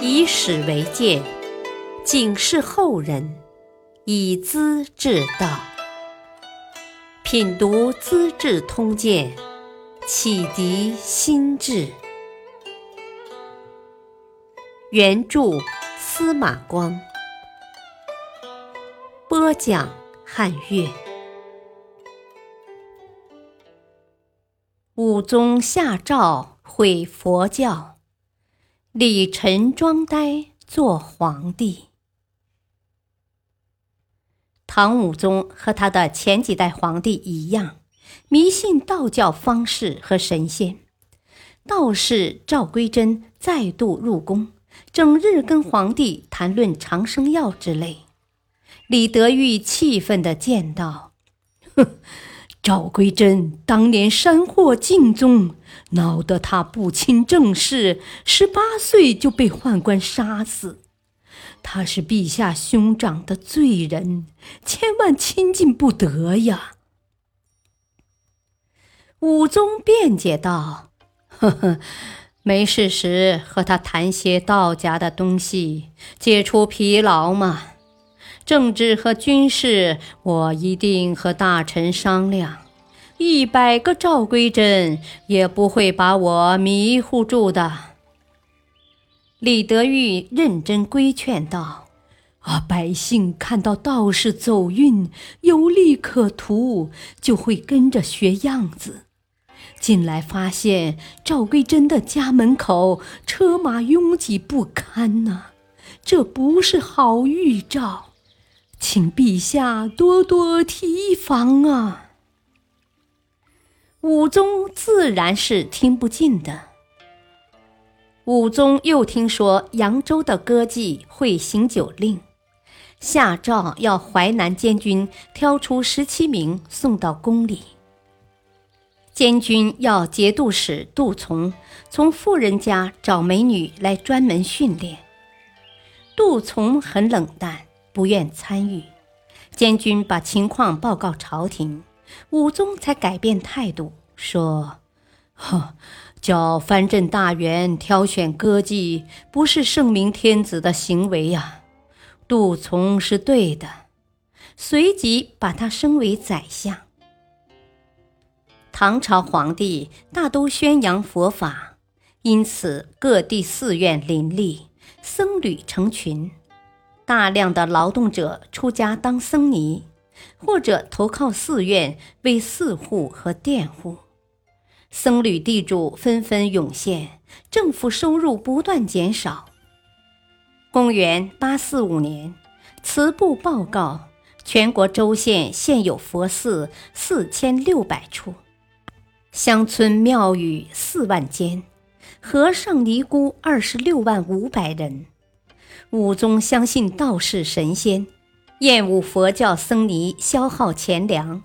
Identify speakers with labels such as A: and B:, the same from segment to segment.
A: 以史为鉴，警示后人，以资治道。品读《资治通鉴》，启迪心智。原著司马光，播讲汉乐。武宗下诏毁佛教，李晨装呆做皇帝。唐武宗和他的前几代皇帝一样，迷信道教方士和神仙。道士赵归真再度入宫，整日跟皇帝谈论长生药之类。李德裕气愤地见道：“哼！” 赵归真当年山祸尽宗，闹得他不亲政事，十八岁就被宦官杀死。他是陛下兄长的罪人，千万亲近不得呀！武宗辩解道：“呵呵，没事时和他谈些道家的东西，解除疲劳嘛。”政治和军事，我一定和大臣商量。一百个赵归真也不会把我迷糊住的。李德裕认真规劝道：“啊，百姓看到道士走运有利可图，就会跟着学样子。近来发现赵归真的家门口车马拥挤不堪呐，这不是好预兆。”请陛下多多提防啊！武宗自然是听不进的。武宗又听说扬州的歌妓会行酒令，下诏要淮南监军挑出十七名送到宫里。监军要节度使杜从从富人家找美女来专门训练。杜从很冷淡。不愿参与，监军把情况报告朝廷，武宗才改变态度，说：“呵，叫藩镇大员挑选歌妓，不是圣明天子的行为呀。”杜从是对的，随即把他升为宰相。唐朝皇帝大都宣扬佛法，因此各地寺院林立，僧侣成群。大量的劳动者出家当僧尼，或者投靠寺院为寺户和佃户，僧侣地主纷纷涌现，政府收入不断减少。公元八四五年，慈部报告，全国州县现有佛寺四千六百处，乡村庙宇四万间，和尚尼姑二十六万五百人。武宗相信道士神仙，厌恶佛教僧尼消耗钱粮。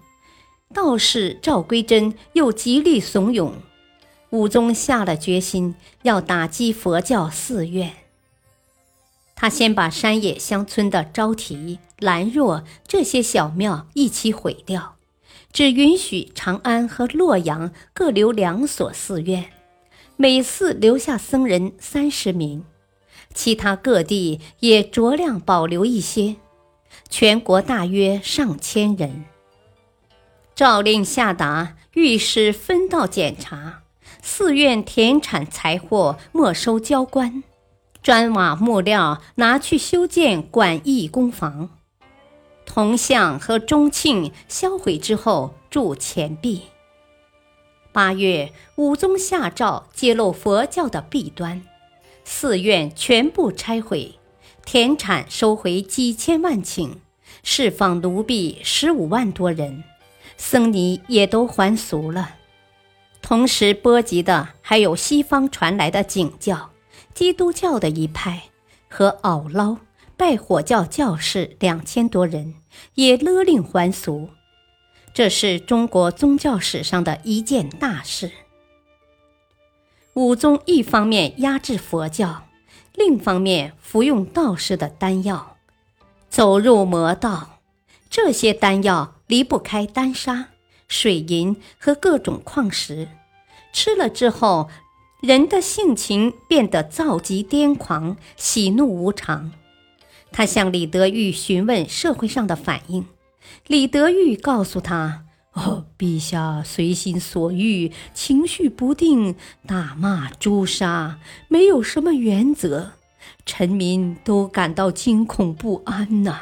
A: 道士赵归真又极力怂恿，武宗下了决心要打击佛教寺院。他先把山野乡村的招提、兰若这些小庙一起毁掉，只允许长安和洛阳各留两所寺院，每寺留下僧人三十名。其他各地也酌量保留一些，全国大约上千人。诏令下达，御史分道检查，寺院田产财货没收交官，砖瓦木料拿去修建馆驿宫房，铜像和钟磬销毁之后铸钱币。八月，武宗下诏揭露佛教的弊端。寺院全部拆毁，田产收回几千万顷，释放奴婢十五万多人，僧尼也都还俗了。同时波及的还有西方传来的景教、基督教的一派和媪嫪拜火教教士两千多人，也勒令还俗。这是中国宗教史上的一件大事。武宗一方面压制佛教，另一方面服用道士的丹药，走入魔道。这些丹药离不开丹砂、水银和各种矿石，吃了之后，人的性情变得躁急癫狂、喜怒无常。他向李德裕询问社会上的反应，李德裕告诉他：“哦，陛下随心所欲，情绪不定，大骂诛杀，没有什么原则，臣民都感到惊恐不安呐。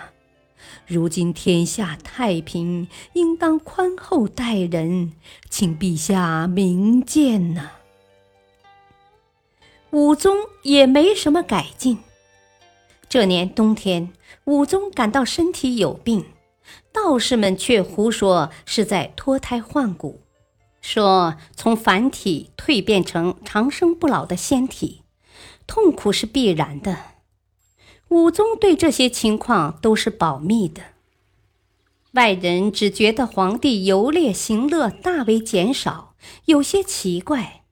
A: 如今天下太平，应当宽厚待人，请陛下明鉴呐。”武宗也没什么改进。这年冬天，武宗感到身体有病，道士们却胡说是在脱胎换骨，说从凡体蜕变成长生不老的仙体，痛苦是必然的。武宗对这些情况都是保密的，外人只觉得皇帝游猎行乐大为减少，有些奇怪。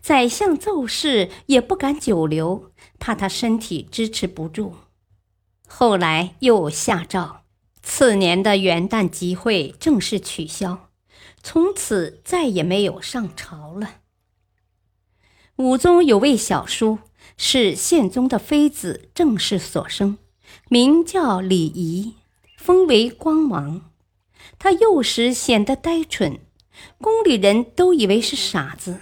A: 宰相奏事也不敢久留。怕他身体支持不住，后来又下诏，次年的元旦集会正式取消，从此再也没有上朝了。武宗有位小叔，是宪宗的妃子郑氏所生，名叫李仪，封为光王。他幼时显得呆蠢，宫里人都以为是傻子。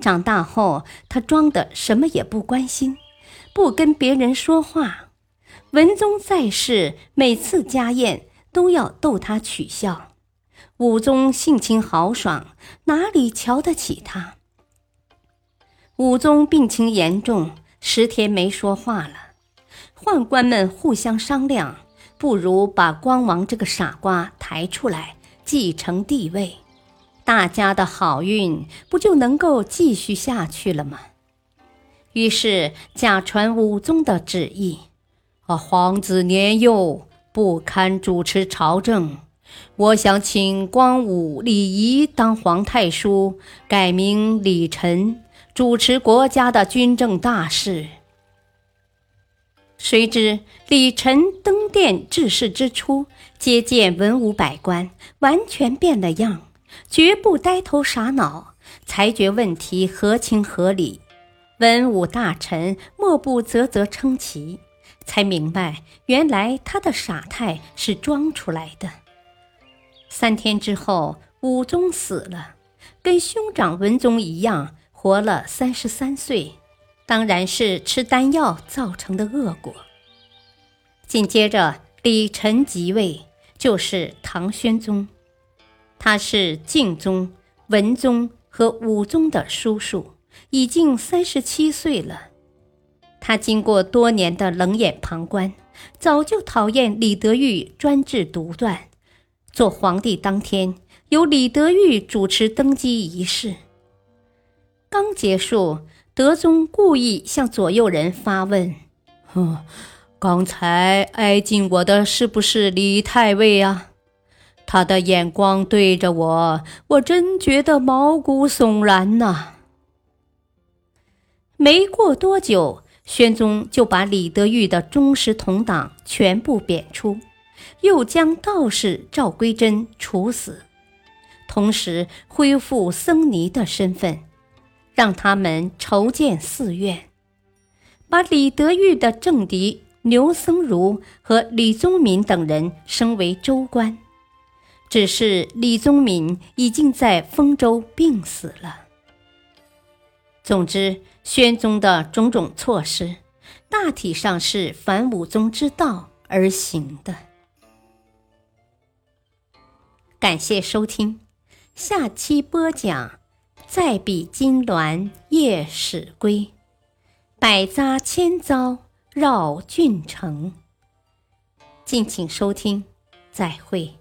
A: 长大后，他装的什么也不关心。不跟别人说话，文宗在世，每次家宴都要逗他取笑。武宗性情豪爽，哪里瞧得起他？武宗病情严重，十天没说话了。宦官们互相商量，不如把光王这个傻瓜抬出来继承帝位，大家的好运不就能够继续下去了吗？于是假传武宗的旨意，啊，皇子年幼不堪主持朝政，我想请光武李仪当皇太叔，改名李晨，主持国家的军政大事。谁知李晨登殿致仕之初，接见文武百官，完全变了样，绝不呆头傻脑，裁决问题合情合理。文武大臣莫不啧啧称奇，才明白原来他的傻态是装出来的。三天之后，武宗死了，跟兄长文宗一样，活了三十三岁，当然是吃丹药造成的恶果。紧接着，李晨即位，就是唐宣宗，他是敬宗、文宗和武宗的叔叔。已经三十七岁了，他经过多年的冷眼旁观，早就讨厌李德裕专制独断。做皇帝当天，由李德裕主持登基仪式。刚结束，德宗故意向左右人发问：“哼，刚才挨近我的是不是李太尉啊？他的眼光对着我，我真觉得毛骨悚然呐。”没过多久，宣宗就把李德裕的忠实同党全部贬出，又将道士赵归真处死，同时恢复僧尼的身份，让他们筹建寺院，把李德裕的政敌牛僧孺和李宗闵等人升为州官。只是李宗闵已经在丰州病死了。总之，宣宗的种种措施，大体上是反武宗之道而行的。感谢收听，下期播讲：再比金銮夜始归，百匝千遭绕郡城。敬请收听，再会。